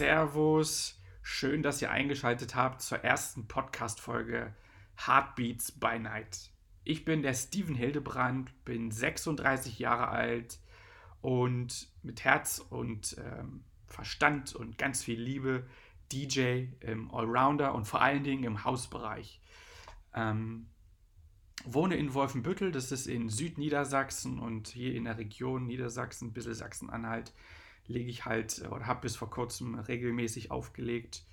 Servus, schön, dass ihr eingeschaltet habt zur ersten Podcast-Folge Heartbeats by Night. Ich bin der Steven Hildebrand, bin 36 Jahre alt und mit Herz und ähm, Verstand und ganz viel Liebe DJ im Allrounder und vor allen Dingen im Hausbereich. Ähm, wohne in Wolfenbüttel, das ist in Südniedersachsen und hier in der Region Niedersachsen, bisschen Sachsen-Anhalt lege ich halt oder habe bis vor kurzem regelmäßig aufgelegt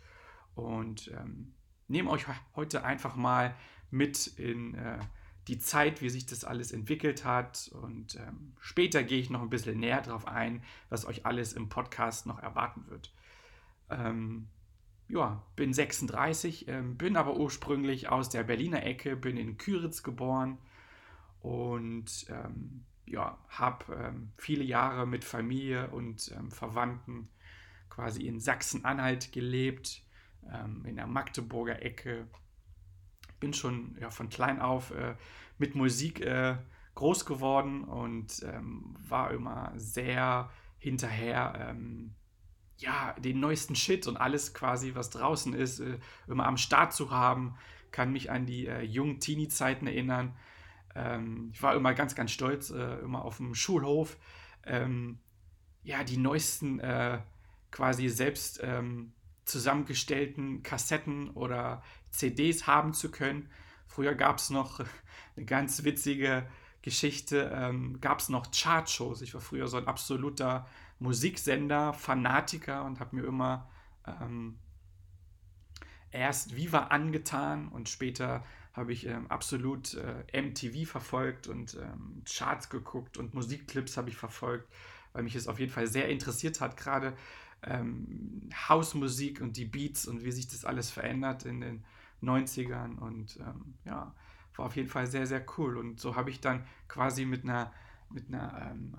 und ähm, nehme euch heute einfach mal mit in äh, die Zeit, wie sich das alles entwickelt hat und ähm, später gehe ich noch ein bisschen näher darauf ein, was euch alles im Podcast noch erwarten wird. Ähm, ja, bin 36, ähm, bin aber ursprünglich aus der Berliner Ecke, bin in Küritz geboren und ähm, ja, habe ähm, viele Jahre mit Familie und ähm, Verwandten quasi in Sachsen-Anhalt gelebt, ähm, in der Magdeburger Ecke. Bin schon ja, von klein auf äh, mit Musik äh, groß geworden und ähm, war immer sehr hinterher, ähm, ja, den neuesten Shit und alles quasi, was draußen ist, äh, immer am Start zu haben. Kann mich an die äh, jungen Teenie-Zeiten erinnern ähm, ich war immer ganz, ganz stolz, äh, immer auf dem Schulhof, ähm, ja, die neuesten äh, quasi selbst ähm, zusammengestellten Kassetten oder CDs haben zu können. Früher gab es noch eine ganz witzige Geschichte, ähm, gab es noch Chartshows. Ich war früher so ein absoluter Musiksender, Fanatiker und habe mir immer ähm, erst Viva angetan und später habe ich ähm, absolut äh, MTV verfolgt und ähm, Charts geguckt und Musikclips habe ich verfolgt, weil mich es auf jeden Fall sehr interessiert hat, gerade ähm, Hausmusik und die Beats und wie sich das alles verändert in den 90ern und ähm, ja, war auf jeden Fall sehr, sehr cool. Und so habe ich dann quasi mit einer, mit einer, ähm,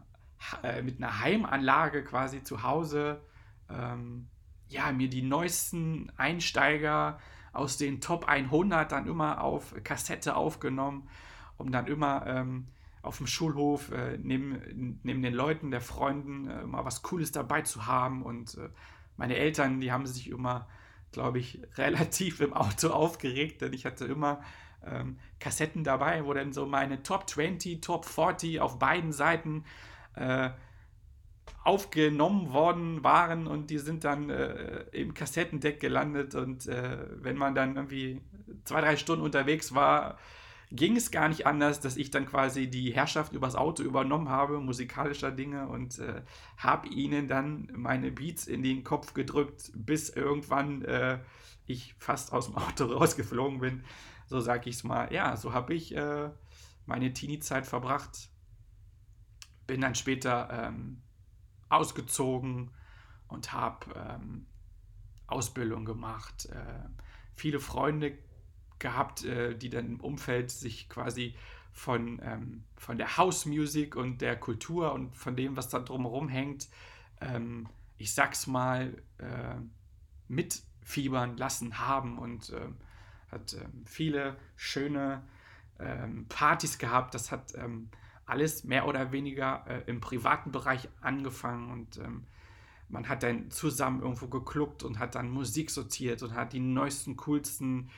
äh, mit einer Heimanlage quasi zu Hause ähm, ja, mir die neuesten Einsteiger aus den Top 100 dann immer auf Kassette aufgenommen, um dann immer ähm, auf dem Schulhof äh, neben, neben den Leuten, der Freunden, äh, immer was Cooles dabei zu haben. Und äh, meine Eltern, die haben sich immer, glaube ich, relativ im Auto aufgeregt, denn ich hatte immer ähm, Kassetten dabei, wo dann so meine Top 20, Top 40 auf beiden Seiten äh, aufgenommen worden waren und die sind dann äh, im Kassettendeck gelandet und äh, wenn man dann irgendwie zwei, drei Stunden unterwegs war, ging es gar nicht anders, dass ich dann quasi die Herrschaft übers Auto übernommen habe, musikalischer Dinge und äh, habe ihnen dann meine Beats in den Kopf gedrückt, bis irgendwann äh, ich fast aus dem Auto rausgeflogen bin. So ich es mal. Ja, so habe ich äh, meine Teenie-Zeit verbracht. Bin dann später ähm, ausgezogen und habe ähm, Ausbildung gemacht, äh, viele Freunde gehabt, äh, die dann im Umfeld sich quasi von, ähm, von der House Music und der Kultur und von dem, was da drumherum hängt, ähm, ich sag's mal, äh, mitfiebern lassen haben und äh, hat ähm, viele schöne ähm, Partys gehabt. Das hat ähm, alles mehr oder weniger äh, im privaten Bereich angefangen und ähm, man hat dann zusammen irgendwo gekluckt und hat dann Musik sortiert und hat die neuesten, coolsten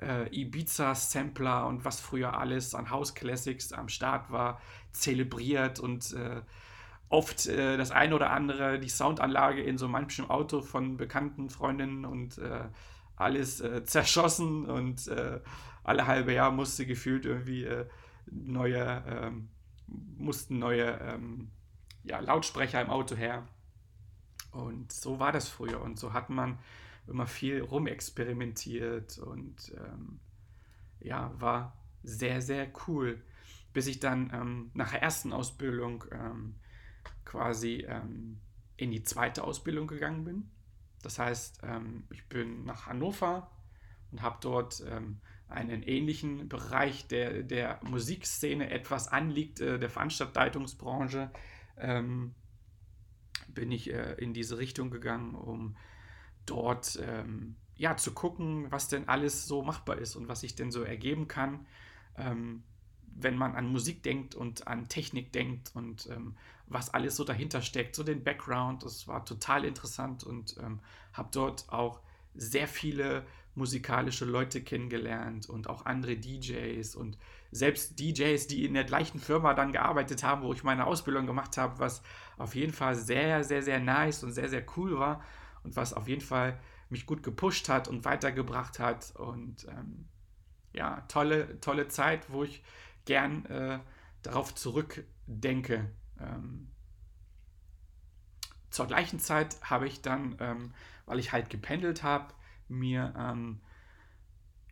äh, Ibiza-Sampler und was früher alles an House Classics am Start war, zelebriert und äh, oft äh, das eine oder andere, die Soundanlage in so manchem Auto von bekannten Freundinnen und äh, alles äh, zerschossen und äh, alle halbe Jahr musste gefühlt irgendwie neue ähm, mussten neue ähm, ja, Lautsprecher im Auto her. Und so war das früher. Und so hat man immer viel rumexperimentiert und ähm, ja, war sehr, sehr cool. Bis ich dann ähm, nach der ersten Ausbildung ähm, quasi ähm, in die zweite Ausbildung gegangen bin. Das heißt, ähm, ich bin nach Hannover und habe dort einen ähnlichen Bereich der, der Musikszene etwas anliegt, äh, der Veranstaltungsbranche, ähm, bin ich äh, in diese Richtung gegangen, um dort ähm, ja, zu gucken, was denn alles so machbar ist und was sich denn so ergeben kann, ähm, wenn man an Musik denkt und an Technik denkt und ähm, was alles so dahinter steckt, so den Background. Das war total interessant und ähm, habe dort auch sehr viele musikalische Leute kennengelernt und auch andere DJs und selbst DJs, die in der gleichen Firma dann gearbeitet haben, wo ich meine Ausbildung gemacht habe, was auf jeden Fall sehr, sehr, sehr nice und sehr, sehr cool war und was auf jeden Fall mich gut gepusht hat und weitergebracht hat und ähm, ja, tolle, tolle Zeit, wo ich gern äh, darauf zurückdenke. Ähm, zur gleichen Zeit habe ich dann, ähm, weil ich halt gependelt habe, mir ähm,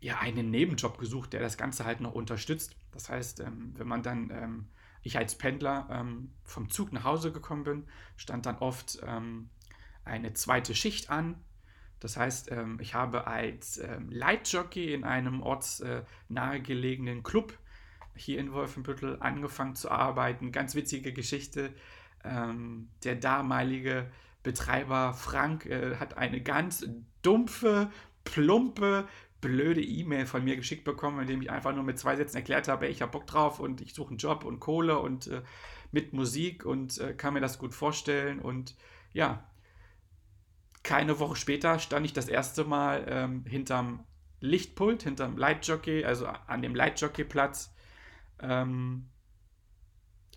ja einen Nebenjob gesucht, der das Ganze halt noch unterstützt. Das heißt, ähm, wenn man dann, ähm, ich als Pendler ähm, vom Zug nach Hause gekommen bin, stand dann oft eine zweite Schicht an. Das heißt, ich habe als Leitjockey in einem ortsnahegelegenen Club hier in Wolfenbüttel angefangen zu arbeiten. Ganz witzige Geschichte. Ähm, der damalige Betreiber Frank äh, hat eine ganz dumpfe, plumpe, blöde E-Mail von mir geschickt bekommen, in dem ich einfach nur mit zwei Sätzen erklärt habe, ich habe Bock drauf und ich suche einen Job und Kohle und äh, mit Musik und äh, kann mir das gut vorstellen. Und ja, keine Woche später stand ich das erste Mal ähm, hinterm Lichtpult, hinterm Lightjockey, also an dem Lightjockey-Platz ähm,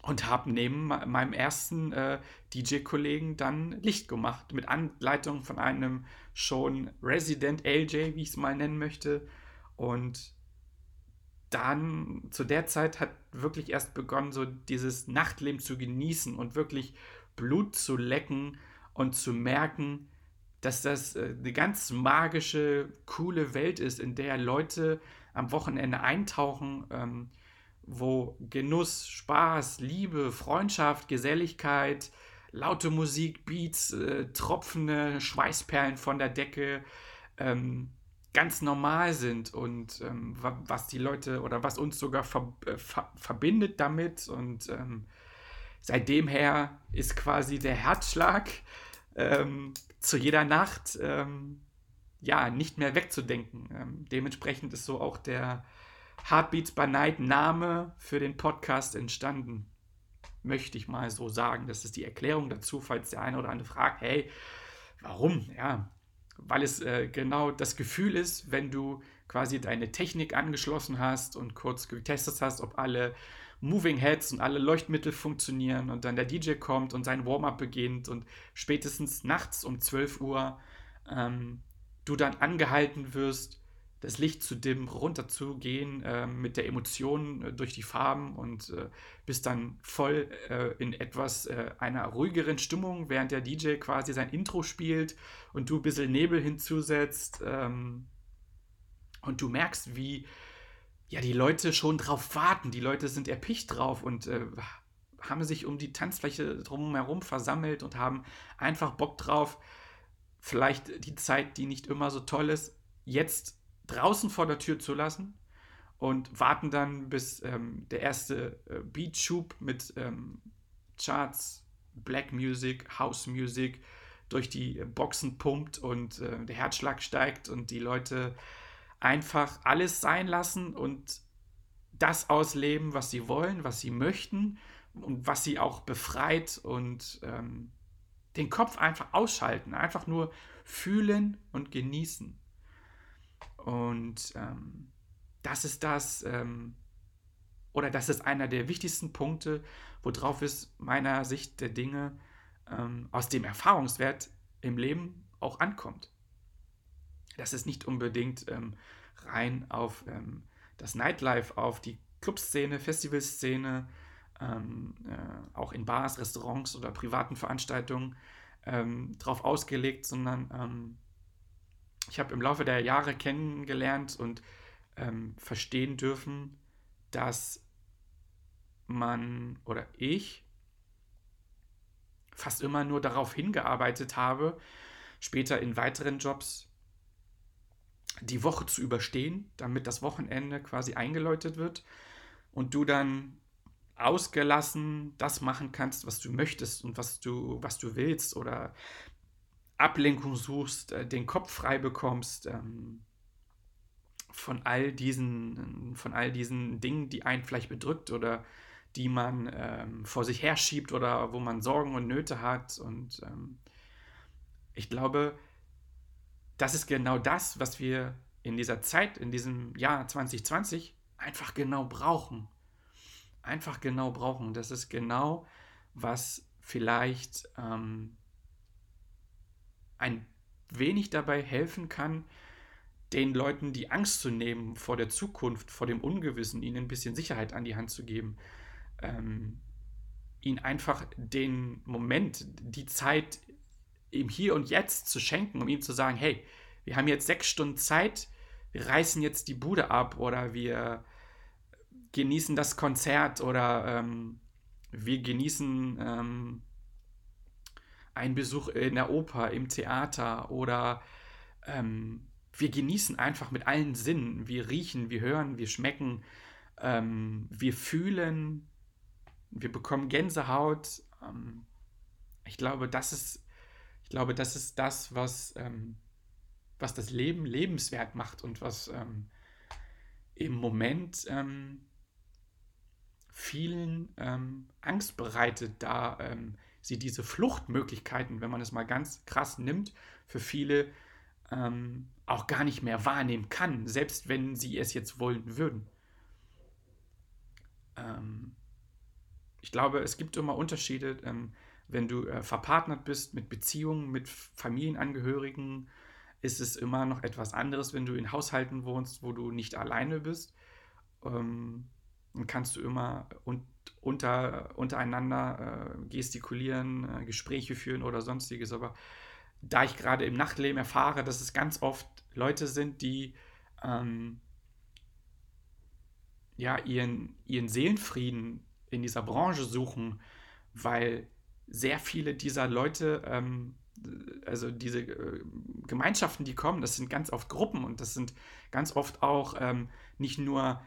und habe neben meinem ersten äh, DJ-Kollegen dann Licht gemacht, mit Anleitung von einem schon Resident LJ, wie ich es mal nennen möchte. Und dann zu der Zeit hat wirklich erst begonnen, so dieses Nachtleben zu genießen und wirklich Blut zu lecken und zu merken, dass das äh, eine ganz magische, coole Welt ist, in der Leute am Wochenende eintauchen, ähm, wo Genuss, Spaß, Liebe, Freundschaft, Geselligkeit, laute Musik, Beats, äh, tropfende Schweißperlen von der Decke ähm, ganz normal sind und ähm, was die Leute oder was uns sogar ver äh, ver verbindet damit. Und ähm, seitdem her ist quasi der Herzschlag ähm, zu jeder Nacht ähm, ja nicht mehr wegzudenken. Ähm, dementsprechend ist so auch der Heartbeats by Night Name für den Podcast entstanden. Möchte ich mal so sagen. Das ist die Erklärung dazu, falls der eine oder andere fragt, hey, warum? Ja, weil es äh, genau das Gefühl ist, wenn du quasi deine Technik angeschlossen hast und kurz getestet hast, ob alle Moving Heads und alle Leuchtmittel funktionieren und dann der DJ kommt und sein Warm-up beginnt und spätestens nachts um 12 Uhr ähm, du dann angehalten wirst, das Licht zu dimmen, runterzugehen, äh, mit der Emotion äh, durch die Farben und äh, bist dann voll äh, in etwas äh, einer ruhigeren Stimmung, während der DJ quasi sein Intro spielt und du ein bisschen Nebel hinzusetzt. Ähm, und du merkst, wie ja die Leute schon drauf warten. Die Leute sind erpicht drauf und äh, haben sich um die Tanzfläche drumherum versammelt und haben einfach Bock drauf, vielleicht die Zeit, die nicht immer so toll ist, jetzt draußen vor der Tür zu lassen und warten dann, bis ähm, der erste äh, Beat-Schub mit ähm, Charts, Black Music, House Music durch die Boxen pumpt und äh, der Herzschlag steigt und die Leute einfach alles sein lassen und das ausleben, was sie wollen, was sie möchten und was sie auch befreit und ähm, den Kopf einfach ausschalten, einfach nur fühlen und genießen. Und ähm, das ist das, ähm, oder das ist einer der wichtigsten Punkte, worauf es meiner Sicht der Dinge ähm, aus dem Erfahrungswert im Leben auch ankommt. Das ist nicht unbedingt ähm, rein auf ähm, das Nightlife, auf die Clubszene, Festivalszene, ähm, äh, auch in Bars, Restaurants oder privaten Veranstaltungen ähm, drauf ausgelegt, sondern ähm, ich habe im Laufe der Jahre kennengelernt und ähm, verstehen dürfen, dass man oder ich fast immer nur darauf hingearbeitet habe, später in weiteren Jobs die Woche zu überstehen, damit das Wochenende quasi eingeläutet wird und du dann ausgelassen das machen kannst, was du möchtest und was du, was du willst oder Ablenkung suchst, äh, den Kopf frei bekommst ähm, von all diesen, von all diesen Dingen, die einen vielleicht bedrückt oder die man ähm, vor sich herschiebt oder wo man Sorgen und Nöte hat. Und ähm, ich glaube, das ist genau das, was wir in dieser Zeit, in diesem Jahr 2020 einfach genau brauchen. Einfach genau brauchen. Das ist genau, was vielleicht ähm, ein wenig dabei helfen kann, den Leuten die Angst zu nehmen vor der Zukunft, vor dem Ungewissen, ihnen ein bisschen Sicherheit an die Hand zu geben ähm, ihnen einfach den Moment, die Zeit im Hier und Jetzt zu schenken, um ihm zu sagen, hey, wir haben jetzt sechs Stunden Zeit, wir reißen jetzt die Bude ab oder wir genießen das Konzert oder ähm, wir genießen ähm, einen Besuch in der Oper, im Theater oder ähm, wir genießen einfach mit allen Sinnen. Wir riechen, wir hören, wir schmecken, ähm, wir fühlen, wir bekommen Gänsehaut. Ähm, ich glaube, das ist, ich glaube, das ist das, was, ähm, was das Leben lebenswert macht und was ähm, im Moment ähm, vielen Angst bereitet, da ähm, sie diese Fluchtmöglichkeiten, wenn man es mal ganz krass nimmt, für viele auch gar nicht mehr wahrnehmen kann, selbst wenn sie es jetzt wollen würden. Ähm, ich glaube, es gibt immer Unterschiede, ähm, wenn du äh, verpartnert bist mit Beziehungen, mit Familienangehörigen, ist es immer noch etwas anderes, wenn du in Haushalten wohnst, wo du nicht alleine bist. Ähm, dann kannst du immer un unter, untereinander äh, gestikulieren, äh, Gespräche führen oder sonstiges. Aber da ich gerade im Nachtleben erfahre, dass es ganz oft Leute sind, die ähm, ja, ihren, ihren Seelenfrieden in dieser Branche suchen, weil sehr viele dieser Leute, ähm, also diese äh, Gemeinschaften, die kommen, das sind ganz oft Gruppen und das sind ganz oft auch ähm, nicht nur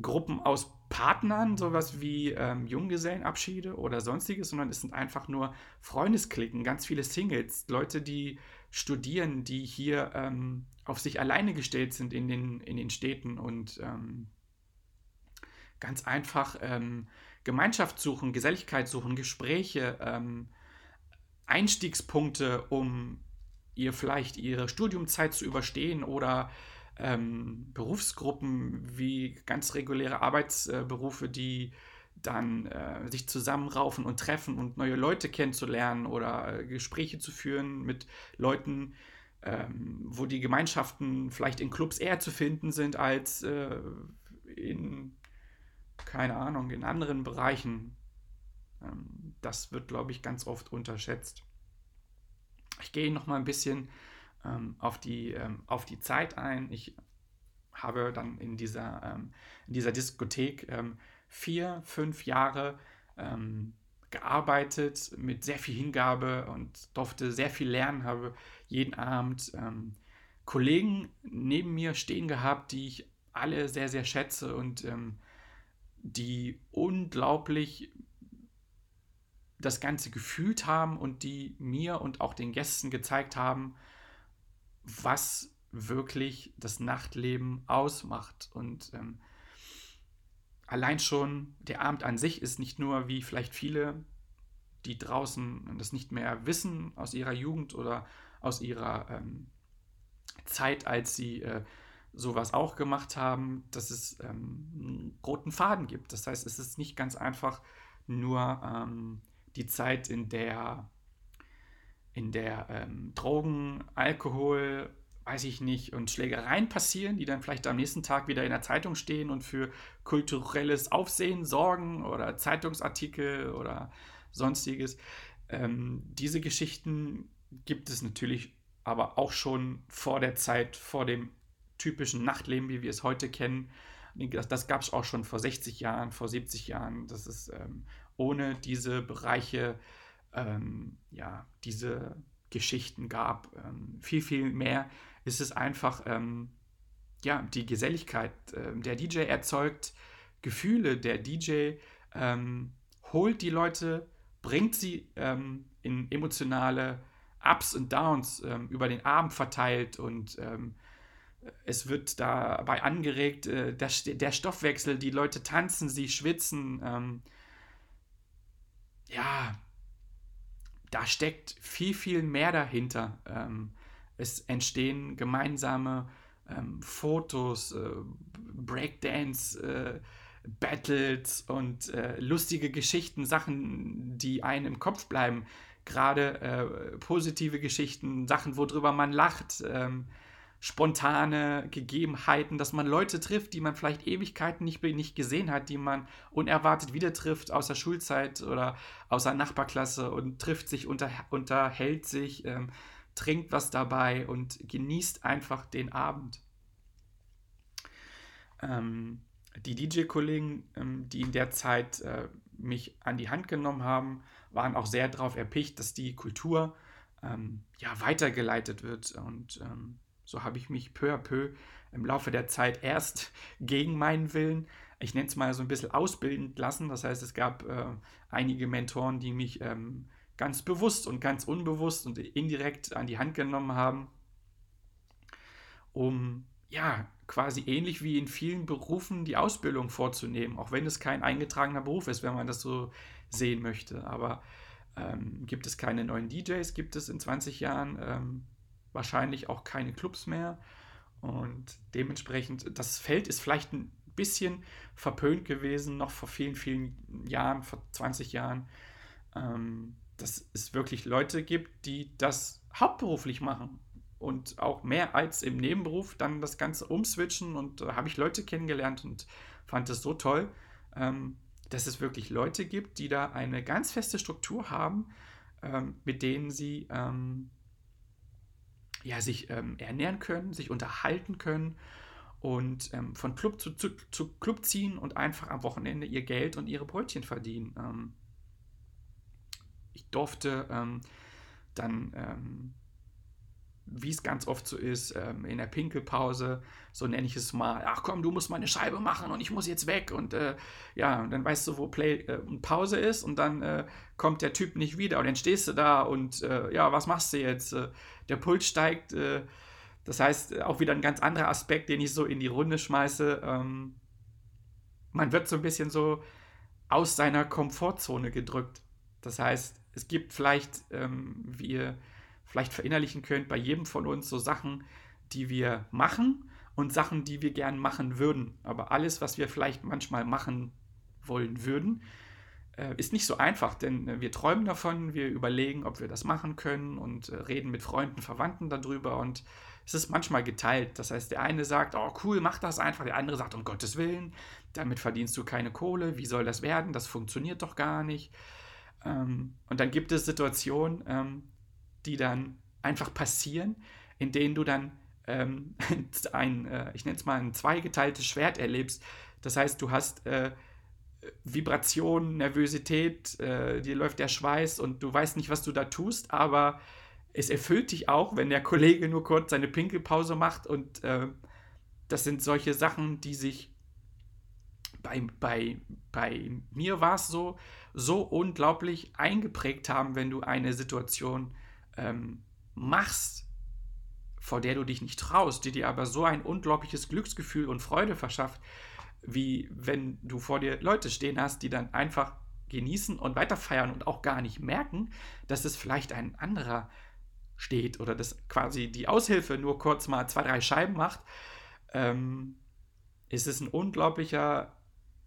Gruppen aus Partnern, sowas wie ähm, Junggesellenabschiede oder sonstiges, sondern es sind einfach nur Freundesklicken, ganz viele Singles, Leute, die studieren, die hier ähm, auf sich alleine gestellt sind in den, in den Städten und ähm, ganz einfach ähm, Gemeinschaft suchen, Geselligkeit suchen, Gespräche, ähm, Einstiegspunkte, um ihr vielleicht ihre Studiumzeit zu überstehen oder ähm, Berufsgruppen wie ganz reguläre Arbeitsberufe, die dann äh, sich zusammenraufen und treffen und neue Leute kennenzulernen oder äh, Gespräche zu führen mit Leuten, ähm, wo die Gemeinschaften vielleicht in Clubs eher zu finden sind als äh, in keine Ahnung, in anderen Bereichen. Ähm, das wird, glaube ich, ganz oft unterschätzt. Ich gehe noch mal ein bisschen ähm, auf, die, ähm, auf die Zeit ein. Ich habe dann in dieser, ähm, in dieser Diskothek ähm, vier, fünf Jahre ähm, gearbeitet mit sehr viel Hingabe und durfte sehr viel lernen, habe jeden Abend Kollegen neben mir stehen gehabt, die ich alle sehr, sehr schätze und ähm, die unglaublich das Ganze gefühlt haben und die mir und auch den Gästen gezeigt haben, was wirklich das Nachtleben ausmacht. Und ähm, allein schon der Abend an sich ist nicht nur wie vielleicht viele, die draußen das nicht mehr wissen aus ihrer Jugend oder aus ihrer ähm, Zeit, als sie äh, sowas auch gemacht haben, dass es ähm, einen roten Faden gibt. Das heißt, es ist nicht ganz einfach nur ähm, die Zeit, in der, in der ähm, Drogen, Alkohol, weiß ich nicht, und Schlägereien passieren, die dann vielleicht am nächsten Tag wieder in der Zeitung stehen und für kulturelles Aufsehen sorgen oder Zeitungsartikel oder sonstiges. Ähm, diese Geschichten gibt es natürlich aber auch schon vor der Zeit, vor dem typischen Nachtleben, wie wir es heute kennen. Das, das gab es auch schon vor 60 Jahren, vor 70 Jahren. Das ist ähm, ohne diese Bereiche, ähm, ja, diese Geschichten gab. Ähm, viel, viel mehr ist es einfach, ähm, ja, die Geselligkeit. Ähm, der DJ erzeugt Gefühle, der DJ ähm, holt die Leute, bringt sie ähm, in emotionale Ups und Downs über den Abend verteilt und es wird dabei angeregt, äh, der, der, Stoffwechsel, die Leute tanzen, sie schwitzen. ja, da steckt viel, viel mehr dahinter. Ähm, es entstehen gemeinsame ähm, Fotos, äh, Breakdance, äh, Battles und äh, lustige Geschichten, Sachen, die einem im Kopf bleiben. Gerade äh, positive Geschichten, Sachen, worüber man lacht. Ähm, spontane Gegebenheiten, dass man Leute trifft, die man vielleicht Ewigkeiten nicht, nicht gesehen hat, die man unerwartet wieder trifft aus der Schulzeit oder aus der Nachbarklasse und trifft sich, unter, unterhält sich, ähm, trinkt was dabei und genießt einfach den Abend. Ähm, die DJ-Kollegen, ähm, die in der Zeit äh, mich an die Hand genommen haben, waren auch sehr darauf erpicht, dass die Kultur ähm, ja, weitergeleitet wird und ähm, so habe ich mich peu à peu im Laufe der Zeit erst gegen meinen Willen, ich nenne es mal so ein bisschen ausbilden lassen. Das heißt, es gab äh, einige Mentoren, die mich ähm, ganz bewusst und ganz unbewusst und indirekt an die Hand genommen haben, um ja quasi ähnlich wie in vielen Berufen die Ausbildung vorzunehmen, auch wenn es kein eingetragener Beruf ist, wenn man das so sehen möchte. Aber ähm, gibt es keine neuen DJs, gibt es in 20 Jahren ähm, wahrscheinlich auch keine Clubs mehr. Und dementsprechend, das Feld ist vielleicht ein bisschen verpönt gewesen, noch vor vielen, vielen Jahren, vor 20 Jahren, ähm, dass es wirklich Leute gibt, die das hauptberuflich machen und auch mehr als im Nebenberuf dann das Ganze umswitchen. Und da habe ich Leute kennengelernt und fand es so toll, ähm, dass es wirklich Leute gibt, die da eine ganz feste Struktur haben, ähm, mit denen sie ähm, ja, sich ähm, ernähren können, sich unterhalten können und ähm, von Club zu, zu, zu, Club ziehen und einfach am Wochenende ihr Geld und ihre Brötchen verdienen. Ähm, ich durfte ähm, dann ähm, wie es ganz oft so ist, ähm, in der Pinkelpause, so nenne ich es mal, ach komm, du musst mal eine Scheibe machen und ich muss jetzt weg und äh, ja, und dann weißt du, wo Play äh, Pause ist und dann äh, kommt der Typ nicht wieder und dann stehst du da und äh, ja, was machst du jetzt? Äh, der Puls steigt, äh, das heißt, auch wieder ein ganz anderer Aspekt, den ich so in die Runde schmeiße. Ähm, man wird so ein bisschen so aus seiner Komfortzone gedrückt. Das heißt, es gibt vielleicht, ähm, ihr vielleicht verinnerlichen könnt, bei jedem von uns so Sachen, die wir machen und Sachen, die wir gern machen würden. Aber alles, was wir vielleicht manchmal machen wollen würden, äh, ist nicht so einfach, denn äh, wir träumen davon, wir überlegen, ob wir das machen können und äh, reden mit Freunden, Verwandten darüber und es ist manchmal geteilt. Das heißt, der eine sagt, oh cool, mach das einfach, der andere sagt, um Gottes Willen, damit verdienst du keine Kohle, wie soll das werden, das funktioniert doch gar nicht. Ähm, und dann gibt es Situationen, ähm, die dann einfach passieren, in denen du dann ähm, ein, äh, ich nenne es mal ein zweigeteiltes Schwert erlebst. Das heißt, du hast äh, Vibration, Nervosität, äh, dir läuft der Schweiß und du weißt nicht, was du da tust, aber es erfüllt dich auch, wenn der Kollege nur kurz seine Pinkelpause macht und äh, das sind solche Sachen, die sich bei, bei, bei mir war es so, so unglaublich eingeprägt haben, wenn du eine Situation ähm, machst, vor der du dich nicht traust, die dir aber so ein unglaubliches Glücksgefühl und Freude verschafft, wie wenn du vor dir Leute stehen hast, die dann einfach genießen und weiterfeiern und auch gar nicht merken, dass es vielleicht ein anderer steht oder dass quasi die Aushilfe nur kurz mal zwei, drei Scheiben macht, ähm, ist es ein unglaublicher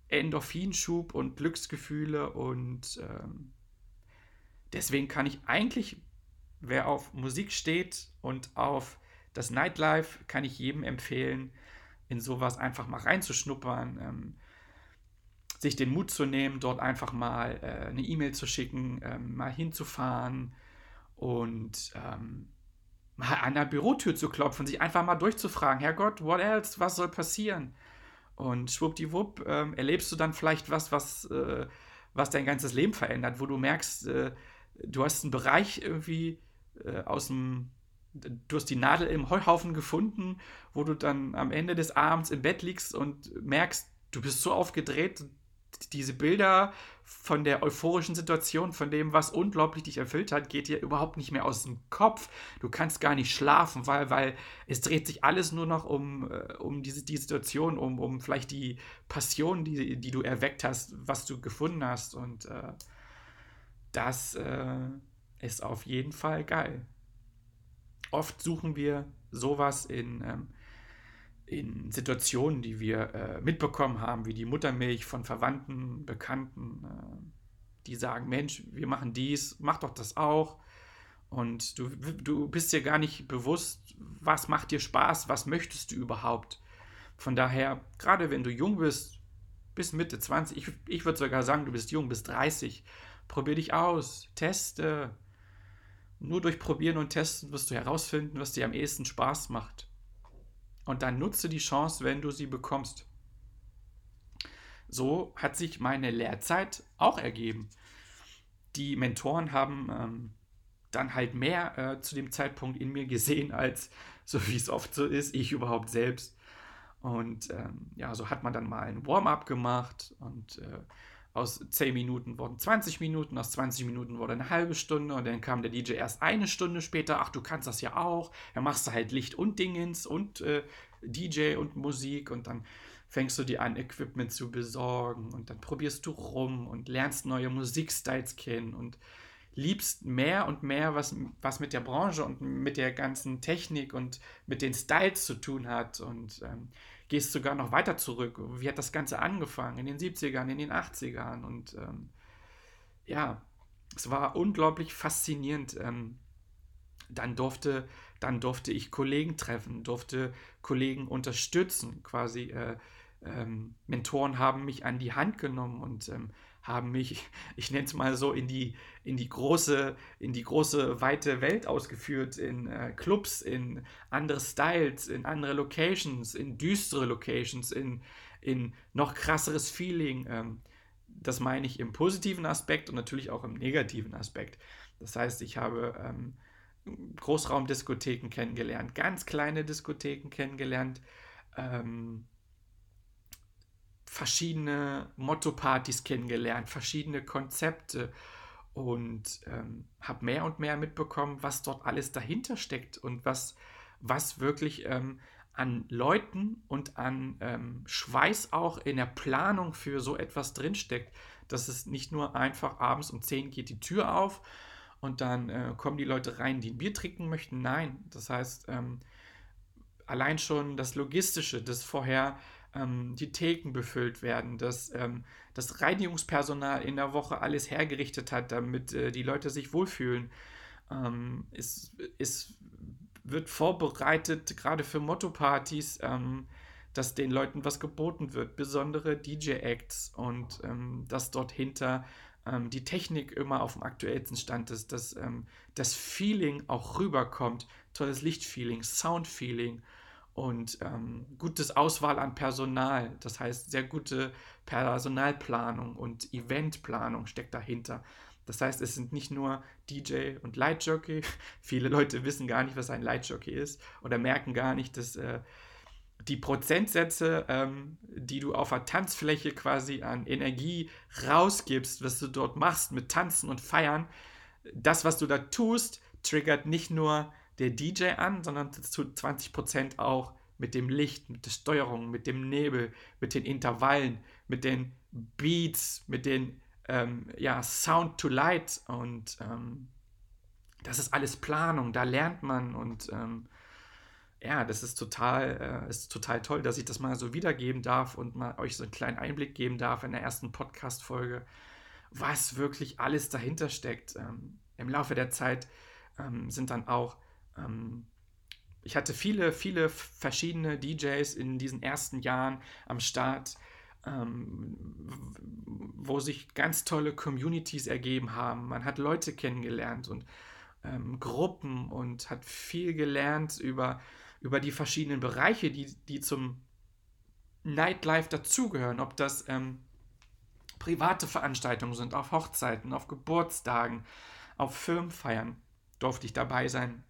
Endorphinschub und Glücksgefühle und ähm, deswegen kann ich eigentlich wer auf Musik steht und auf das Nightlife, kann ich jedem empfehlen, in sowas einfach mal reinzuschnuppern, ähm, sich den Mut zu nehmen, dort einfach mal äh, eine E-Mail zu schicken, ähm, mal hinzufahren und ähm, mal an der Bürotür zu klopfen, sich einfach mal durchzufragen, Herrgott, what else, was soll passieren? Und schwuppdiwupp äh, erlebst du dann vielleicht was, was, äh, was dein ganzes Leben verändert, wo du merkst, äh, du hast einen Bereich irgendwie äh, aus dem, du hast die Nadel im Heuhaufen gefunden, wo du dann am Ende des Abends im Bett liegst und merkst, du bist so aufgedreht, diese Bilder von der euphorischen Situation, von dem, was unglaublich dich erfüllt hat, geht dir überhaupt nicht mehr aus dem Kopf. Du kannst gar nicht schlafen, weil, weil es dreht sich alles nur noch um, äh, um diese die Situation, um, um vielleicht die Passion, die, die du erweckt hast, was du gefunden hast. Und äh, das äh, ist auf jeden Fall geil. Oft suchen wir sowas in. Ähm, in Situationen, die wir äh, mitbekommen haben, wie die Muttermilch von Verwandten, Bekannten, äh, die sagen, Mensch, wir machen dies, mach doch das auch. Und du, du bist dir gar nicht bewusst, was macht dir Spaß, was möchtest du überhaupt. Von daher, gerade wenn du jung bist, bis Mitte 20, ich, ich würde sogar sagen, du bist jung, bis 30, probier dich aus, teste. Nur durch Probieren und Testen wirst du herausfinden, was dir am ehesten Spaß macht. Und dann nutze die Chance, wenn du sie bekommst. So hat sich meine Lehrzeit auch ergeben. Die Mentoren haben ähm, dann halt mehr äh, zu dem Zeitpunkt in mir gesehen, als so wie es oft so ist, ich überhaupt selbst. Und ähm, ja, so hat man dann mal ein Warm-up gemacht und äh, aus 10 Minuten wurden 20 Minuten, aus 20 Minuten wurde eine halbe Stunde und dann kam der DJ erst eine Stunde später. Ach, du kannst das ja auch. Dann machst du halt Licht und Dingens und äh, DJ und Musik und dann fängst du dir an, Equipment zu besorgen und dann probierst du rum und lernst neue Musikstyles kennen und liebst mehr und mehr, was, was mit der Branche und mit der ganzen Technik und mit den Styles zu tun hat und ähm, gehst sogar noch weiter zurück. Wie hat das Ganze angefangen? In den 70ern, in den 80ern und ähm, ja, es war unglaublich faszinierend. Ähm, dann durfte, dann durfte ich Kollegen treffen, durfte Kollegen unterstützen, quasi äh, ähm, Mentoren haben mich an die Hand genommen und ähm, haben mich, ich nenne es mal so, in die, in die große, in die große, weite Welt ausgeführt, in äh, Clubs, in andere Styles, in andere Locations, in düstere Locations, in, in noch krasseres Feeling. Ähm, das meine ich im positiven Aspekt und natürlich auch im negativen Aspekt. Das heißt, ich habe ähm, Großraumdiskotheken kennengelernt, ganz kleine Diskotheken kennengelernt, ähm, verschiedene Motto-Partys kennengelernt, verschiedene Konzepte und ähm, habe mehr und mehr mitbekommen, was dort alles dahinter steckt und was, was wirklich ähm, an Leuten und an ähm, Schweiß auch in der Planung für so etwas drinsteckt, dass es nicht nur einfach abends um 10 geht die Tür auf und dann äh, kommen die Leute rein, die ein Bier trinken möchten. Nein, das heißt, ähm, allein schon das Logistische, das vorher ähm, die Theken befüllt werden, dass ähm, das Reinigungspersonal in der Woche alles hergerichtet hat, damit äh, die Leute sich wohlfühlen. Ähm, es, es wird vorbereitet, gerade für Motto-Partys, ähm, dass den Leuten was geboten wird, besondere DJ-Acts und ähm, dass dort hinter ähm, die Technik immer auf dem aktuellsten Stand ist, dass das Feeling auch rüberkommt, tolles Lichtfeeling, Soundfeeling und ähm, gutes Auswahl an Personal. Das heißt, sehr gute Personalplanung und Eventplanung steckt dahinter. Das heißt, es sind nicht nur DJ und Lightjockey. Viele Leute wissen gar nicht, was ein Lightjockey ist oder merken gar nicht, dass äh, die Prozentsätze, ähm, die du auf der Tanzfläche quasi an Energie rausgibst, was du dort machst mit Tanzen und Feiern, das, was du da tust, triggert nicht nur der DJ an, sondern zu 20% auch mit dem Licht, mit der Steuerung, mit dem Nebel, mit den Intervallen, mit den Beats, mit den ähm, ja, Sound to Light und ähm, das ist alles Planung, da lernt man und ähm, ja, das ist total, äh, ist total toll, dass ich das mal so wiedergeben darf und mal euch so einen kleinen Einblick geben darf in der ersten Podcast-Folge, was wirklich alles dahinter steckt. Ähm, Im Laufe der Zeit ähm, sind dann auch ähm, ich hatte viele, viele verschiedene DJs in diesen ersten Jahren am Start, ähm, wo sich ganz tolle Communities ergeben haben. Man hat Leute kennengelernt und ähm, Gruppen und hat viel gelernt über, über die verschiedenen Bereiche, die, die zum Nightlife dazugehören, ob das ähm, private Veranstaltungen sind, auf Hochzeiten, auf Geburtstagen, auf Firmenfeiern durfte ich dabei sein.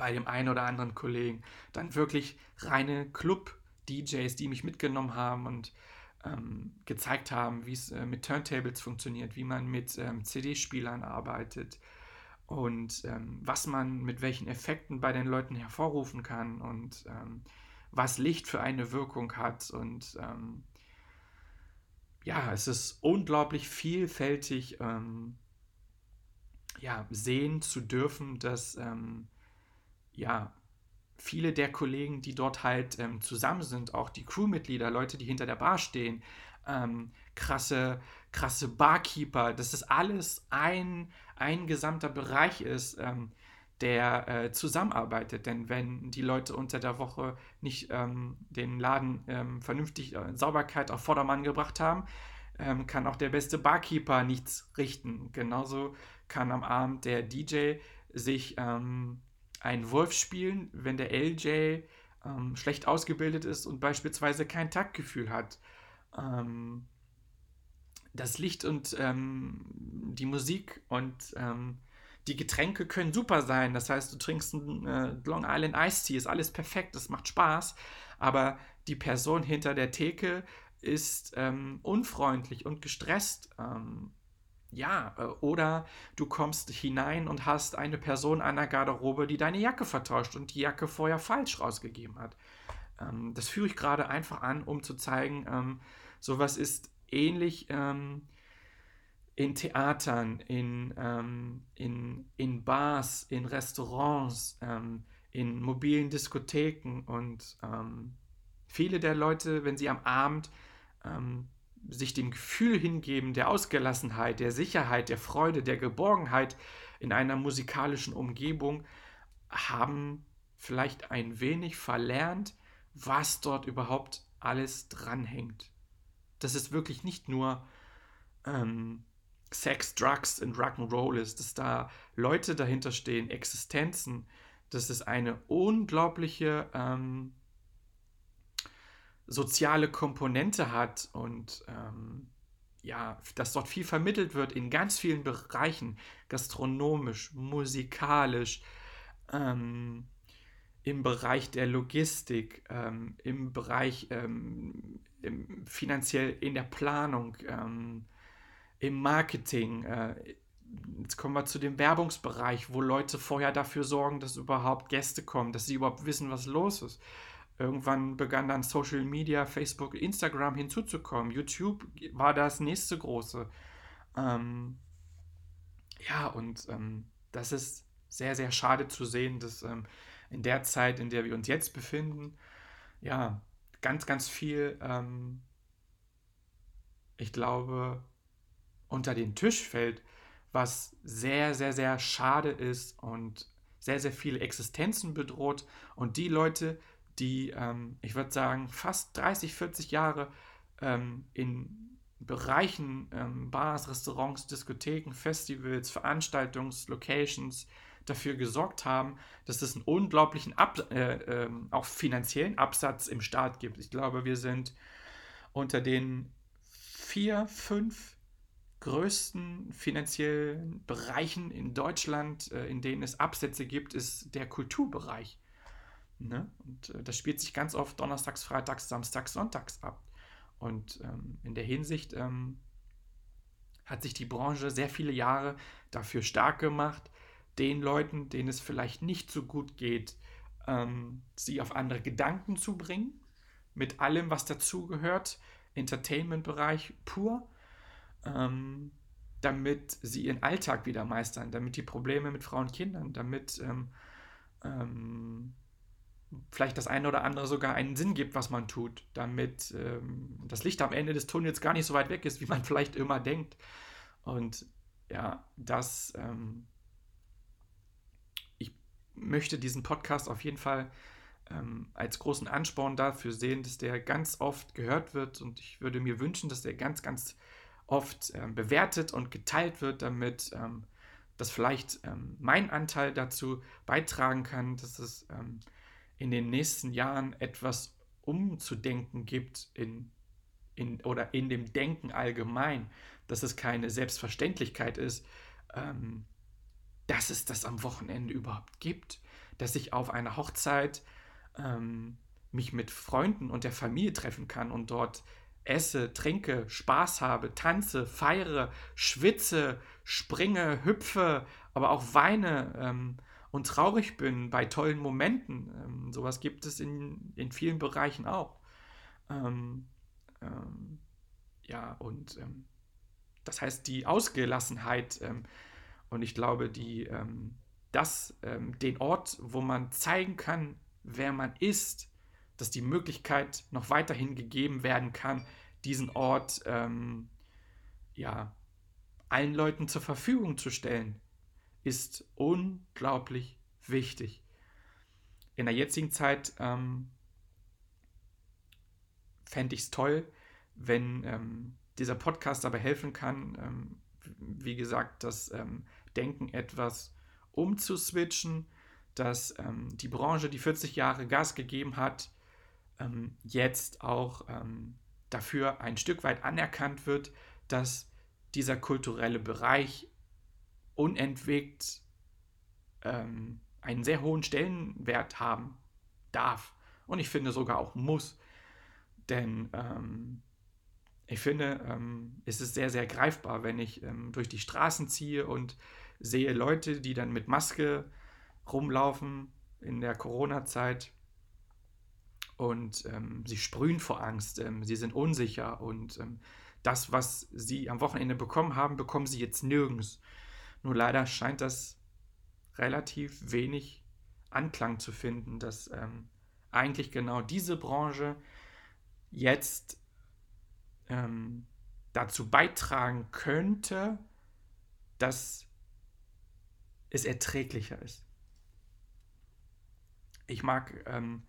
Bei dem einen oder anderen Kollegen. Dann wirklich reine Club-DJs, die mich mitgenommen haben und ähm, gezeigt haben, wie es äh, mit Turntables funktioniert, wie man mit ähm, CD-Spielern arbeitet und ähm, was man mit welchen Effekten bei den Leuten hervorrufen kann und ähm, was Licht für eine Wirkung hat. Und ähm, ja, es ist unglaublich vielfältig, ähm, ja, sehen zu dürfen, dass ja, viele der Kollegen, die dort halt ähm, zusammen sind, auch die Crewmitglieder, Leute, die hinter der Bar stehen, ähm, krasse, krasse Barkeeper, dass das alles ein, ein gesamter Bereich ist, ähm, der äh, zusammenarbeitet. Denn wenn die Leute unter der Woche nicht ähm, den Laden ähm, vernünftig äh, Sauberkeit auf Vordermann gebracht haben, ähm, kann auch der beste Barkeeper nichts richten. Genauso kann am Abend der DJ sich ähm, einen Wolf spielen, wenn der LJ ähm, schlecht ausgebildet ist und beispielsweise kein Taktgefühl hat. Ähm, das Licht und ähm, die Musik und ähm, die Getränke können super sein. Das heißt, du trinkst einen äh, Long Island Iced Tea, ist alles perfekt, das macht Spaß. Aber die Person hinter der Theke ist ähm, unfreundlich und gestresst. Ähm, ja, äh, oder du kommst hinein und hast eine Person an der Garderobe, die deine Jacke vertauscht und die Jacke vorher falsch rausgegeben hat. Ähm, das führe ich gerade einfach an, um zu zeigen, ähm, sowas ist ähnlich ähm, in Theatern, in, ähm, in, in Bars, in Restaurants, ähm, in mobilen Diskotheken und ähm, viele der Leute, wenn sie am Abend sich dem Gefühl hingeben der Ausgelassenheit, der Sicherheit, der Freude, der Geborgenheit in einer musikalischen Umgebung, haben vielleicht ein wenig verlernt, was dort überhaupt alles dranhängt. Dass es wirklich nicht nur ähm, Sex, Drugs und Rock'n'Roll ist, dass da Leute dahinter stehen, Existenzen, dass es eine unglaubliche ähm, soziale Komponente hat und ähm, ja, dass dort viel vermittelt wird in ganz vielen Bereichen, gastronomisch, musikalisch, ähm, im Bereich der Logistik, ähm, im Bereich ähm, im, finanziell in der Planung, ähm, im Marketing. Äh, jetzt kommen wir zu dem Werbungsbereich, wo Leute vorher dafür sorgen, dass überhaupt Gäste kommen, dass sie überhaupt wissen, was los ist. Irgendwann begann dann Social Media, Facebook, Instagram hinzuzukommen. YouTube war das nächste große. Ähm, ja, und ähm, das ist sehr, sehr schade zu sehen, dass ähm, in der Zeit, in der wir uns jetzt befinden, ja, ganz, ganz viel, ähm, ich glaube, unter den Tisch fällt, was sehr, sehr, sehr schade ist und sehr, sehr viele Existenzen bedroht. Und die Leute, die, ähm, ich würde sagen, fast 30, 40 Jahre ähm, in Bereichen, ähm, Bars, Restaurants, Diskotheken, Festivals, Veranstaltungslocations dafür gesorgt haben, dass es einen unglaublichen, Ab äh, äh, auch finanziellen Absatz im Staat gibt. Ich glaube, wir sind unter den vier, fünf größten finanziellen Bereichen in Deutschland, äh, in denen es Absätze gibt, ist der Kulturbereich. Ne? Und äh, das spielt sich ganz oft donnerstags, freitags, samstags, sonntags ab. Und ähm, in der Hinsicht ähm, hat sich die Branche sehr viele Jahre dafür stark gemacht, den Leuten, denen es vielleicht nicht so gut geht, ähm, sie auf andere Gedanken zu bringen, mit allem, was dazugehört, Entertainment-Bereich pur, ähm, damit sie ihren Alltag wieder meistern, damit die Probleme mit Frauen und Kindern, damit ähm, ähm vielleicht das eine oder andere sogar einen Sinn gibt, was man tut, damit ähm, das Licht am Ende des Tunnels gar nicht so weit weg ist, wie man vielleicht immer denkt. Und ja, das, ähm, ich möchte diesen Podcast auf jeden Fall ähm, als großen Ansporn dafür sehen, dass der ganz oft gehört wird und ich würde mir wünschen, dass der ganz, ganz oft ähm, bewertet und geteilt wird, damit ähm, das vielleicht ähm, mein Anteil dazu beitragen kann, dass es in den nächsten Jahren etwas umzudenken gibt in, in, oder in dem Denken allgemein, dass es keine Selbstverständlichkeit ist, ähm, dass es das am Wochenende überhaupt gibt, dass ich auf einer Hochzeit ähm, mich mit Freunden und der Familie treffen kann und dort esse, trinke, Spaß habe, tanze, feiere, schwitze, springe, hüpfe, aber auch weine ähm, und traurig bin bei tollen Momenten. Ähm, sowas gibt es in, in vielen Bereichen auch. Ähm, ähm ja, und ähm, das heißt, die Ausgelassenheit ähm, und ich glaube, die, das, den Ort, wo man zeigen kann, wer man ist, dass die Möglichkeit noch weiterhin gegeben werden kann, diesen Ort ähm, ja, allen Leuten zur Verfügung zu stellen, ist unglaublich wichtig. In der jetzigen Zeit ähm, fände ich es toll, wenn ähm, dieser Podcast dabei helfen kann, ähm, wie gesagt, das ähm, Denken etwas umzuswitchen, dass ähm, die Branche, die 40 Jahre Gas gegeben hat, ähm, jetzt auch dafür ein Stück weit anerkannt wird, dass dieser kulturelle Bereich unentwegt ähm, einen sehr hohen Stellenwert haben darf. Und ich finde sogar auch muss. Denn ähm, ich finde, ähm, es ist sehr, sehr greifbar, wenn ich ähm, durch die Straßen ziehe und sehe Leute, die dann mit Maske rumlaufen in der Corona-Zeit und ähm, sie sprühen vor Angst, ähm, sie sind unsicher und das, was sie am Wochenende bekommen haben, bekommen sie jetzt nirgends. Nur leider scheint das relativ wenig Anklang zu finden, dass ähm, eigentlich genau diese Branche jetzt ähm, dazu beitragen könnte, dass es erträglicher ist. Ich mag ähm,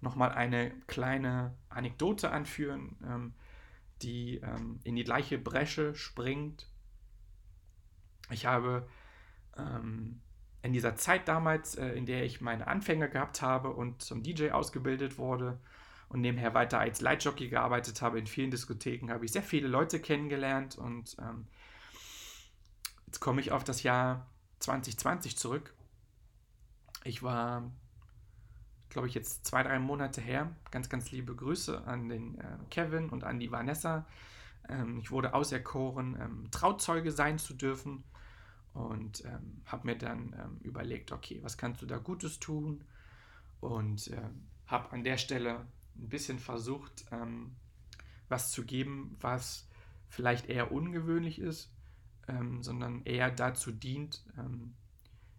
nochmal eine kleine Anekdote anführen, ähm, die ähm, in die gleiche Bresche springt. Ich habe ähm, in dieser Zeit damals, äh, in der ich meine Anfänge gehabt habe und zum DJ ausgebildet wurde und nebenher weiter als Lightjockey gearbeitet habe in vielen Diskotheken, habe ich sehr viele Leute kennengelernt und ähm, jetzt komme ich auf das Jahr 2020 zurück. Ich war glaube ich, jetzt zwei, drei Monate her. Ganz, ganz liebe Grüße an den äh, Kevin und an die Vanessa. Ähm, ich wurde auserkoren, ähm, Trauzeuge sein zu dürfen und ähm, habe mir dann ähm, überlegt, okay, was kannst du da Gutes tun? Und ähm, habe an der Stelle ein bisschen versucht, ähm, was zu geben, was vielleicht eher ungewöhnlich ist, sondern eher dazu dient,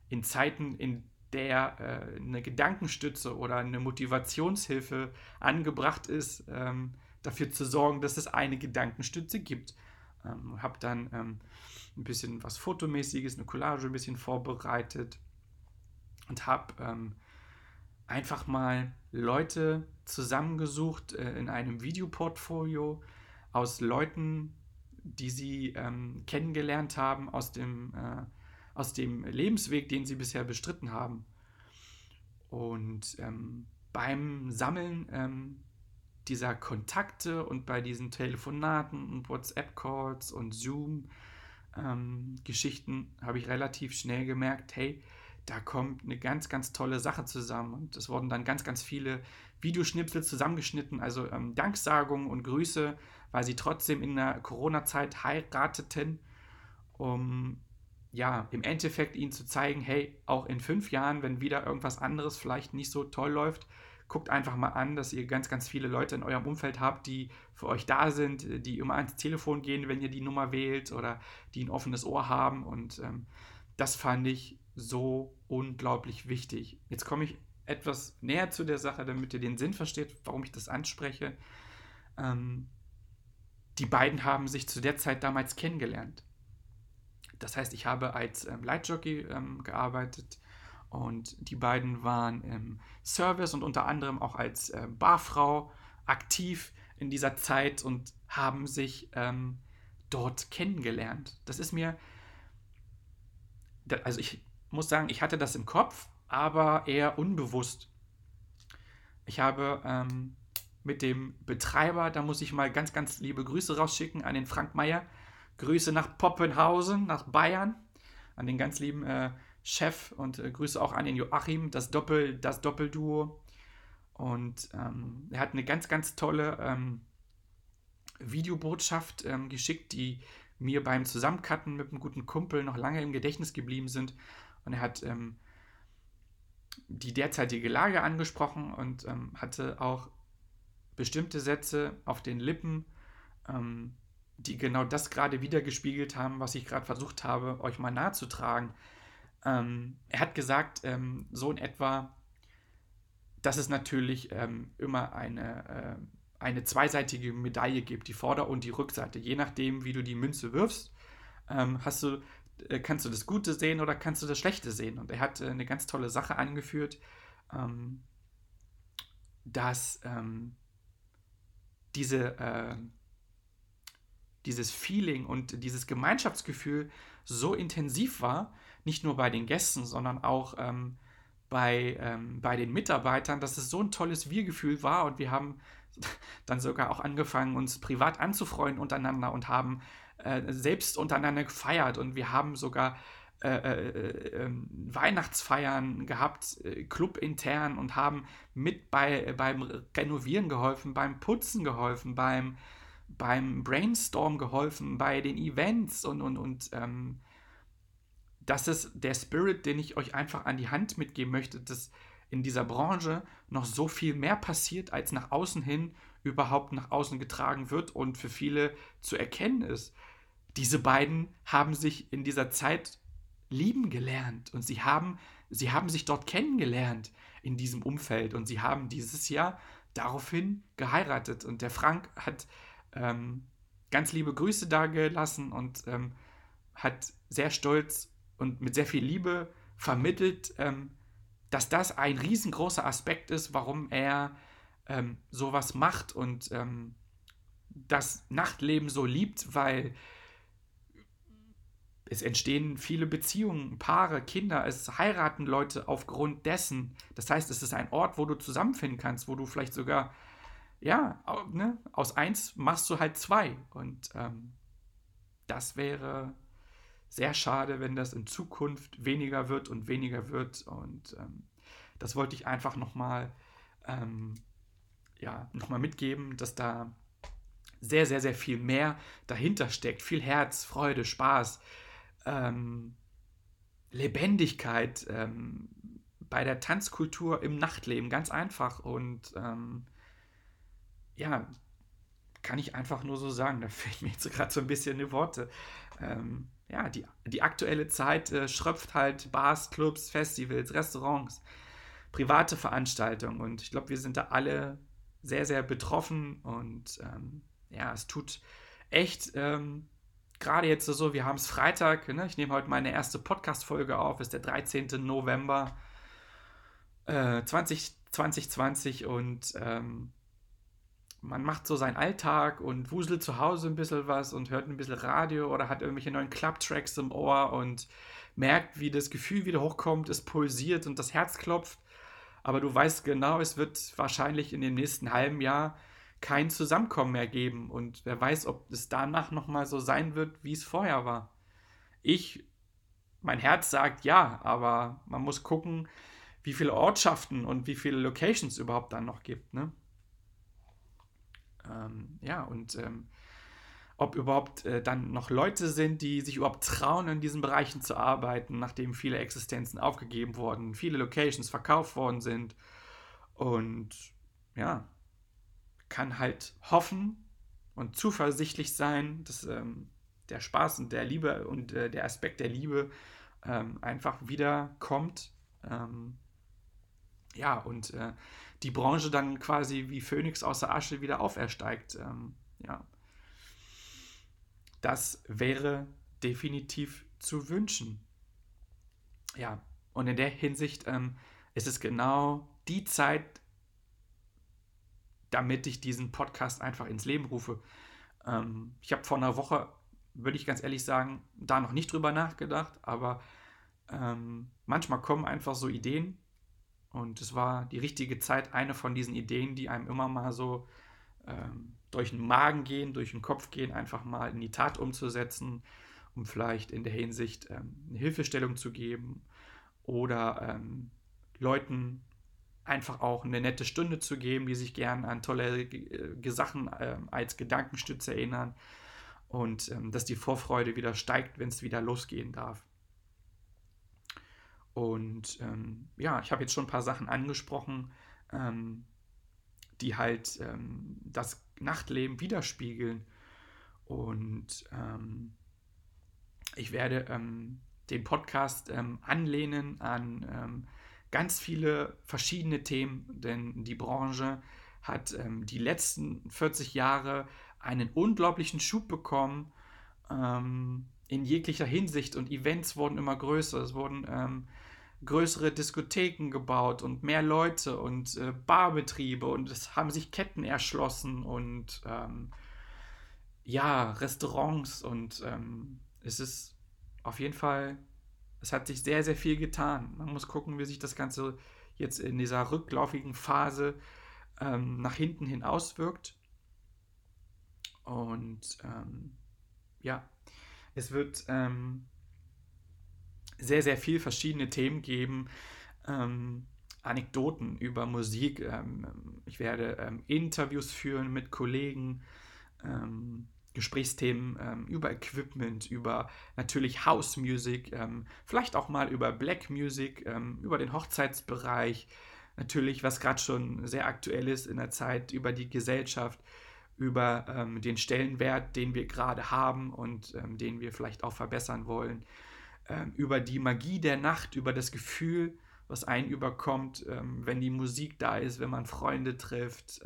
in Zeiten, in der äh, eine Gedankenstütze oder eine Motivationshilfe angebracht ist, ähm, dafür zu sorgen, dass es eine Gedankenstütze gibt. Ähm, habe dann ähm, ein bisschen was Fotomäßiges, eine Collage ein bisschen vorbereitet und habe ähm, einfach mal Leute zusammengesucht äh, in einem Videoportfolio aus Leuten, die sie ähm, kennengelernt haben aus dem äh, aus dem Lebensweg, den sie bisher bestritten haben. Und ähm, beim Sammeln ähm, dieser Kontakte und bei diesen Telefonaten und WhatsApp-Calls und Zoom-Geschichten ähm, habe ich relativ schnell gemerkt, hey, da kommt eine ganz, ganz tolle Sache zusammen. Und es wurden dann ganz, ganz viele Videoschnipsel zusammengeschnitten, also ähm, Danksagungen und Grüße, weil sie trotzdem in der Corona-Zeit heirateten, um ja, im Endeffekt ihnen zu zeigen, hey, auch in fünf Jahren, wenn wieder irgendwas anderes vielleicht nicht so toll läuft, guckt einfach mal an, dass ihr ganz, ganz viele Leute in eurem Umfeld habt, die für euch da sind, die immer ans Telefon gehen, wenn ihr die Nummer wählt oder die ein offenes Ohr haben. Und ähm, das fand ich so unglaublich wichtig. Jetzt komme ich etwas näher zu der Sache, damit ihr den Sinn versteht, warum ich das anspreche. Ähm, die beiden haben sich zu der Zeit damals kennengelernt. Das heißt, ich habe als ähm, Lightjockey ähm, gearbeitet und die beiden waren im Service und unter anderem auch als äh, Barfrau aktiv in dieser Zeit und haben sich ähm, dort kennengelernt. Das ist mir, also ich muss sagen, ich hatte das im Kopf, aber eher unbewusst. Ich habe ähm, mit dem Betreiber. Da muss ich mal ganz, ganz liebe Grüße rausschicken an den Frank Meyer. Grüße nach Poppenhausen, nach Bayern, an den ganz lieben äh, Chef und äh, Grüße auch an den Joachim, das Doppel, das Doppelduo. Und ähm, er hat eine ganz, ganz tolle ähm, Videobotschaft ähm, geschickt, die mir beim Zusammencutten mit einem guten Kumpel noch lange im Gedächtnis geblieben sind. Und er hat ähm, die derzeitige Lage angesprochen und ähm, hatte auch bestimmte Sätze auf den Lippen, ähm, die genau das gerade wiedergespiegelt haben, was ich gerade versucht habe, euch mal nahezutragen. Ähm, er hat gesagt, ähm, so in etwa, dass es natürlich ähm, immer eine, äh, eine zweiseitige Medaille gibt, die Vorder- und die Rückseite. Je nachdem, wie du die Münze wirfst, ähm, hast du, äh, kannst du das Gute sehen oder kannst du das Schlechte sehen. Und er hat äh, eine ganz tolle Sache angeführt, ähm, dass ähm, diese, äh, dieses Feeling und dieses Gemeinschaftsgefühl so intensiv war, nicht nur bei den Gästen, sondern auch ähm, bei, ähm, bei den Mitarbeitern, dass es so ein tolles Wir-Gefühl war und wir haben dann sogar auch angefangen, uns privat anzufreuen untereinander und haben äh, selbst untereinander gefeiert. Und wir haben sogar äh, äh, äh ähm, Weihnachtsfeiern gehabt, äh, clubintern und haben mit bei, beim Renovieren geholfen, beim Putzen geholfen, beim, beim Brainstorm geholfen, bei den Events und, und, und ähm, das ist der Spirit, den ich euch einfach an die Hand mitgeben möchte, dass in dieser Branche noch so viel mehr passiert, als nach außen hin überhaupt nach außen getragen wird und für viele zu erkennen ist. Diese beiden haben sich in dieser Zeit lieben gelernt und sie haben, sie haben sich dort kennengelernt in diesem Umfeld und sie haben dieses Jahr daraufhin geheiratet. Und der Frank hat ähm, ganz liebe Grüße da gelassen und ähm, hat sehr stolz und mit sehr viel Liebe vermittelt, ähm, dass das ein riesengroßer Aspekt ist, warum er ähm, sowas macht und ähm, das Nachtleben so liebt, weil es entstehen viele Beziehungen, Paare, Kinder, es heiraten Leute aufgrund dessen. Das heißt, es ist ein Ort, wo du zusammenfinden kannst, wo du vielleicht sogar, ja, ne, aus eins machst du halt zwei. Und ähm, das wäre sehr schade, wenn das in Zukunft weniger wird und weniger wird. Und ähm, das wollte ich einfach nochmal ähm, ja, noch mitgeben, dass da sehr, sehr, sehr viel mehr dahinter steckt. Viel Herz, Freude, Spaß, ähm, Lebendigkeit ähm, bei der Tanzkultur im Nachtleben. Ganz einfach. Und ähm, ja, kann ich einfach nur so sagen. Da fehlen mir jetzt gerade so ein bisschen die Worte. Ähm, ja, die, die aktuelle Zeit äh, schröpft halt Bars, Clubs, Festivals, Restaurants, private Veranstaltungen und ich glaube, wir sind da alle sehr, sehr betroffen und ähm, ja, es tut echt ähm, gerade jetzt so, wir haben es Freitag, ne? ich nehme heute meine erste Podcast-Folge auf, ist der 13. November äh, 20, 2020 und ähm, man macht so seinen Alltag und wuselt zu Hause ein bisschen was und hört ein bisschen Radio oder hat irgendwelche neuen Club-Tracks im Ohr und merkt, wie das Gefühl wieder hochkommt, es pulsiert und das Herz klopft. Aber du weißt genau, es wird wahrscheinlich in dem nächsten halben Jahr kein Zusammenkommen mehr geben. Und wer weiß, ob es danach nochmal so sein wird, wie es vorher war. Ich, mein Herz sagt ja, aber man muss gucken, wie viele Ortschaften und wie viele Locations überhaupt dann noch gibt. Ne? Ähm, ja, und ähm, ob überhaupt äh, dann noch Leute sind, die sich überhaupt trauen, in diesen Bereichen zu arbeiten, nachdem viele Existenzen aufgegeben wurden, viele Locations verkauft worden sind. Und ja, kann halt hoffen und zuversichtlich sein, dass ähm, der Spaß und der Liebe und äh, der Aspekt der Liebe ähm, einfach wieder kommt. Ähm, ja, und äh, die Branche dann quasi wie Phönix aus der Asche wieder aufersteigt. Ähm, ja. Das wäre definitiv zu wünschen. Ja, und in der Hinsicht ähm, ist es genau die Zeit, damit ich diesen Podcast einfach ins Leben rufe. Ähm, ich habe vor einer Woche, würde ich ganz ehrlich sagen, da noch nicht drüber nachgedacht, aber ähm, manchmal kommen einfach so Ideen Und es war die richtige Zeit, eine von diesen Ideen, die einem immer mal so ähm, durch den Magen gehen, durch den Kopf gehen, einfach mal in die Tat umzusetzen, um vielleicht in der Hinsicht ähm, eine Hilfestellung zu geben oder ähm, Leuten einfach auch eine nette Stunde zu geben, die sich gern an tolle äh, Sachen äh, als Gedankenstütze erinnern und ähm, dass die Vorfreude wieder steigt, wenn es wieder losgehen darf. Und ähm, ja, ich habe jetzt schon ein paar Sachen angesprochen, ähm, die halt ähm, das Nachtleben widerspiegeln. Und ähm, ich werde ähm, den Podcast anlehnen an ganz viele verschiedene Themen, denn die Branche hat ähm, die letzten 40 Jahre einen unglaublichen Schub bekommen ähm, in jeglicher Hinsicht und Events wurden immer größer. Es wurden ähm, größere Diskotheken gebaut und mehr Leute und äh, Barbetriebe und es haben sich Ketten erschlossen und ähm, ja, Restaurants und ähm, es ist auf jeden Fall es hat sich sehr, sehr viel getan. Man muss gucken, wie sich das Ganze jetzt in dieser rücklaufigen Phase ähm, nach hinten hin auswirkt. Und ähm, ja, es wird ähm, sehr, sehr viel verschiedene Themen geben. Ähm, Anekdoten über Musik. Ähm, ich werde ähm, Interviews führen mit Kollegen. Gesprächsthemen ähm, über Equipment, über natürlich House Music, vielleicht auch mal über Black Music, über den Hochzeitsbereich, natürlich, was gerade schon sehr aktuell ist in der Zeit, über die Gesellschaft, über ähm, den Stellenwert, den wir gerade haben und ähm, den wir vielleicht auch verbessern wollen, ähm, über die Magie der Nacht, über das Gefühl, was einen überkommt, wenn die Musik da ist, wenn man Freunde trifft.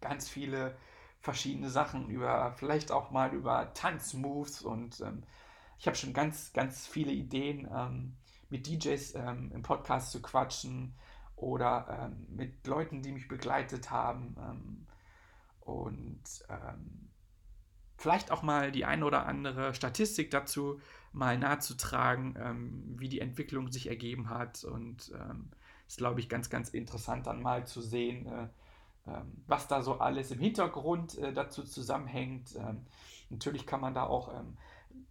ganz viele verschiedene Sachen, über vielleicht auch mal über Tanzmoves und ähm, ich habe schon ganz, ganz viele Ideen, ähm, mit DJs ähm, im Podcast zu quatschen oder ähm, mit Leuten, die mich begleitet haben ähm, und ähm, vielleicht auch mal die eine oder andere Statistik dazu mal nahezutragen, wie die Entwicklung sich ergeben hat und ist, glaube ich, ganz, ganz interessant dann mal zu sehen, äh, ähm, was da so alles im Hintergrund äh, dazu zusammenhängt. Ähm, natürlich kann man da auch ähm,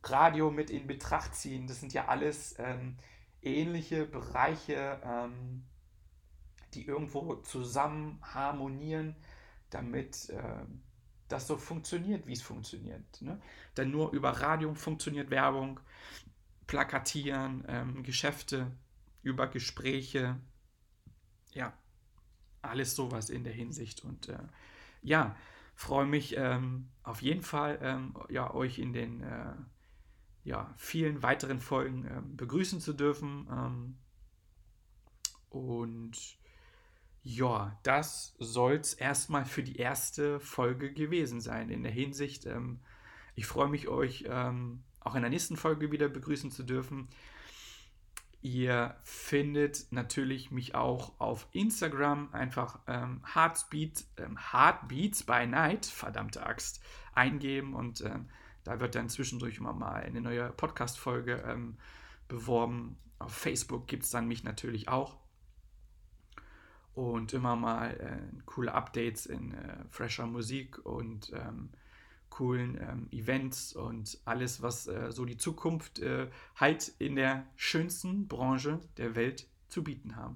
Radio mit in Betracht ziehen. Das sind ja alles ähnliche Bereiche, die irgendwo zusammen harmonieren, damit das so funktioniert, wie es funktioniert. Ne? Denn nur über Radio funktioniert Werbung, Plakatieren, ähm, Geschäfte, über Gespräche. Ja, alles sowas in der Hinsicht. Und äh, ja, freue mich ähm, auf jeden Fall, ähm, ja, euch in den äh, ja, vielen weiteren Folgen äh, begrüßen zu dürfen. Ähm, und ja, das soll es erstmal für die erste Folge gewesen sein. In der Hinsicht, ähm, ich freue mich, euch ähm, auch in der nächsten Folge wieder begrüßen zu dürfen. Ihr findet natürlich mich auch auf Instagram, einfach ähm, Heartbeat, ähm, Heartbeats by Night, verdammte Axt, eingeben und ähm, da wird dann zwischendurch immer mal eine neue Podcast-Folge ähm, beworben. Auf Facebook gibt es dann mich natürlich auch und immer mal äh, coole Updates in äh, fresher Musik und ähm, coolen ähm, Events und alles, was äh, so die Zukunft äh, halt in der schönsten Branche der Welt zu bieten haben.